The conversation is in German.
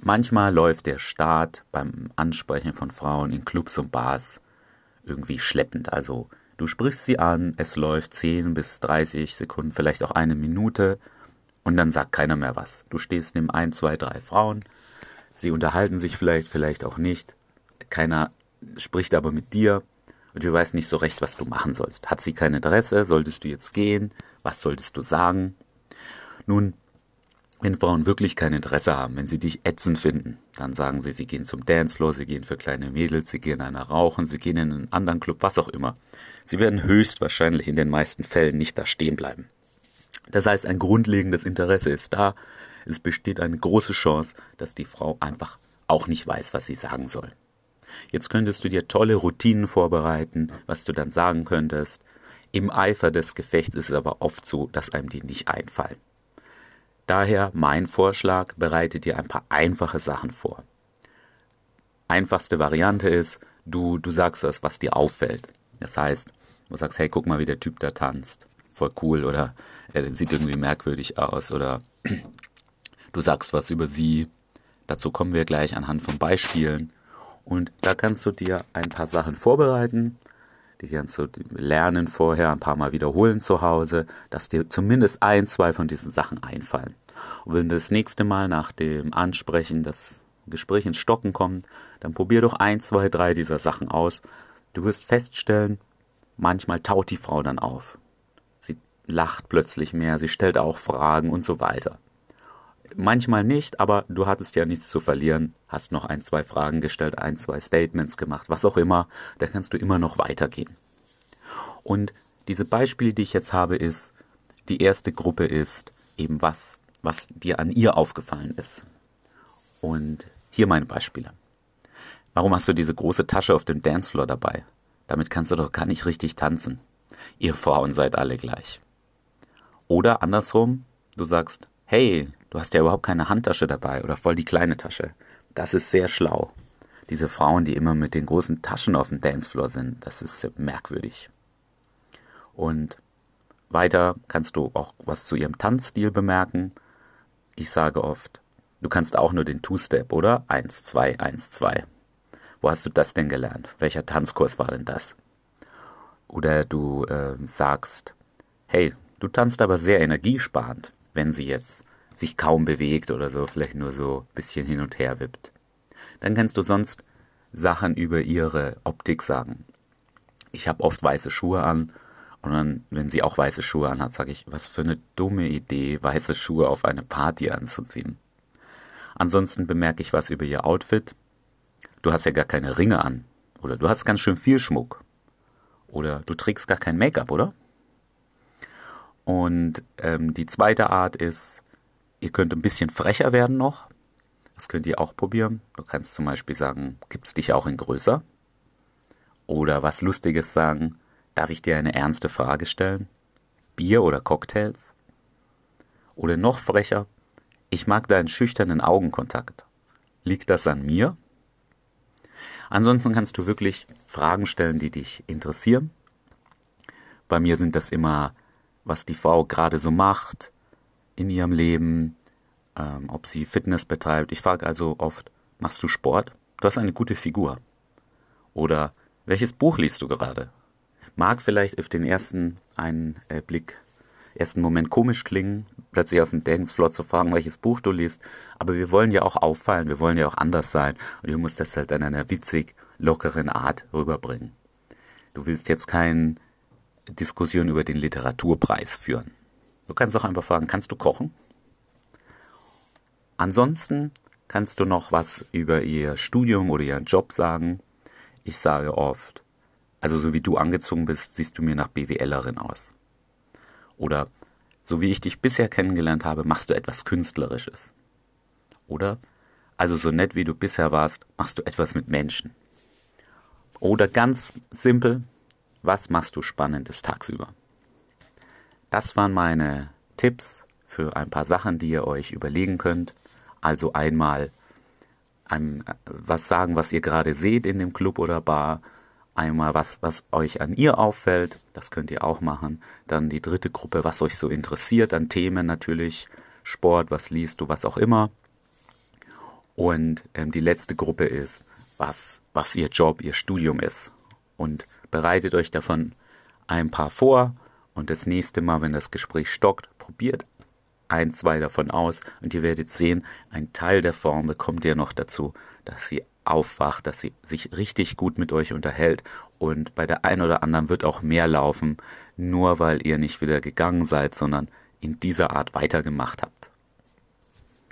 Manchmal läuft der Start beim Ansprechen von Frauen in Clubs und Bars irgendwie schleppend. Also du sprichst sie an, es läuft 10 bis 30 Sekunden, vielleicht auch eine Minute und dann sagt keiner mehr was. Du stehst neben ein, zwei, drei Frauen, sie unterhalten sich vielleicht, vielleicht auch nicht. Keiner spricht aber mit dir und du weißt nicht so recht, was du machen sollst. Hat sie kein Interesse? Solltest du jetzt gehen? Was solltest du sagen? Nun, wenn Frauen wirklich kein Interesse haben, wenn sie dich ätzend finden, dann sagen sie, sie gehen zum Dancefloor, sie gehen für kleine Mädels, sie gehen einer rauchen, sie gehen in einen anderen Club, was auch immer. Sie werden höchstwahrscheinlich in den meisten Fällen nicht da stehen bleiben. Das heißt, ein grundlegendes Interesse ist da. Es besteht eine große Chance, dass die Frau einfach auch nicht weiß, was sie sagen soll. Jetzt könntest du dir tolle Routinen vorbereiten, was du dann sagen könntest. Im Eifer des Gefechts ist es aber oft so, dass einem die nicht einfallen. Daher mein Vorschlag, bereite dir ein paar einfache Sachen vor. Einfachste Variante ist, du, du sagst was, was dir auffällt. Das heißt, du sagst, hey, guck mal, wie der Typ da tanzt. Voll cool oder er sieht irgendwie merkwürdig aus oder du sagst was über sie. Dazu kommen wir gleich anhand von Beispielen. Und da kannst du dir ein paar Sachen vorbereiten, die kannst lernen vorher, ein paar Mal wiederholen zu Hause, dass dir zumindest ein, zwei von diesen Sachen einfallen. Und wenn das nächste Mal nach dem Ansprechen das Gespräch ins Stocken kommt, dann probier doch ein, zwei, drei dieser Sachen aus. Du wirst feststellen, manchmal taut die Frau dann auf. Sie lacht plötzlich mehr, sie stellt auch Fragen und so weiter. Manchmal nicht, aber du hattest ja nichts zu verlieren, hast noch ein, zwei Fragen gestellt, ein, zwei Statements gemacht, was auch immer, da kannst du immer noch weitergehen. Und diese Beispiele, die ich jetzt habe, ist, die erste Gruppe ist eben was, was dir an ihr aufgefallen ist. Und hier meine Beispiele. Warum hast du diese große Tasche auf dem Dancefloor dabei? Damit kannst du doch gar nicht richtig tanzen. Ihr Frauen seid alle gleich. Oder andersrum, du sagst, hey, du hast ja überhaupt keine Handtasche dabei oder voll die kleine Tasche. Das ist sehr schlau. Diese Frauen, die immer mit den großen Taschen auf dem Dancefloor sind, das ist merkwürdig. Und weiter kannst du auch was zu ihrem Tanzstil bemerken. Ich sage oft, du kannst auch nur den Two-Step, oder? Eins, zwei, eins, zwei. Wo hast du das denn gelernt? Welcher Tanzkurs war denn das? Oder du äh, sagst, hey, du tanzt aber sehr energiesparend wenn sie jetzt sich kaum bewegt oder so, vielleicht nur so ein bisschen hin und her wippt. Dann kannst du sonst Sachen über ihre Optik sagen. Ich habe oft weiße Schuhe an und dann, wenn sie auch weiße Schuhe anhat, sage ich, was für eine dumme Idee, weiße Schuhe auf eine Party anzuziehen. Ansonsten bemerke ich was über ihr Outfit. Du hast ja gar keine Ringe an. Oder du hast ganz schön viel Schmuck. Oder du trägst gar kein Make-up, oder? Und ähm, die zweite Art ist, ihr könnt ein bisschen frecher werden noch. Das könnt ihr auch probieren. Du kannst zum Beispiel sagen, gibt's dich auch in größer? Oder was Lustiges sagen, darf ich dir eine ernste Frage stellen? Bier oder Cocktails? Oder noch frecher, ich mag deinen schüchternen Augenkontakt. Liegt das an mir? Ansonsten kannst du wirklich Fragen stellen, die dich interessieren. Bei mir sind das immer was die Frau gerade so macht in ihrem Leben, ähm, ob sie Fitness betreibt. Ich frage also oft, machst du Sport? Du hast eine gute Figur. Oder welches Buch liest du gerade? Mag vielleicht auf den ersten einen äh, Blick, ersten Moment komisch klingen, plötzlich auf dem Dancefloor zu fragen, welches Buch du liest, aber wir wollen ja auch auffallen, wir wollen ja auch anders sein und du musst das halt in einer witzig lockeren Art rüberbringen. Du willst jetzt keinen Diskussion über den Literaturpreis führen. Du kannst auch einfach fragen, kannst du kochen? Ansonsten kannst du noch was über ihr Studium oder ihren Job sagen. Ich sage oft, also so wie du angezogen bist, siehst du mir nach BWLerin aus. Oder so wie ich dich bisher kennengelernt habe, machst du etwas Künstlerisches. Oder also so nett wie du bisher warst, machst du etwas mit Menschen. Oder ganz simpel, was machst du Spannendes tagsüber? Das waren meine Tipps für ein paar Sachen, die ihr euch überlegen könnt. Also einmal ein, was sagen, was ihr gerade seht in dem Club oder Bar. Einmal was, was euch an ihr auffällt. Das könnt ihr auch machen. Dann die dritte Gruppe, was euch so interessiert an Themen natürlich. Sport, was liest du, was auch immer. Und ähm, die letzte Gruppe ist, was, was ihr Job, ihr Studium ist. Und bereitet euch davon ein paar vor und das nächste Mal, wenn das Gespräch stockt, probiert ein, zwei davon aus und ihr werdet sehen, ein Teil der Form bekommt ihr noch dazu, dass sie aufwacht, dass sie sich richtig gut mit euch unterhält und bei der einen oder anderen wird auch mehr laufen, nur weil ihr nicht wieder gegangen seid, sondern in dieser Art weitergemacht habt.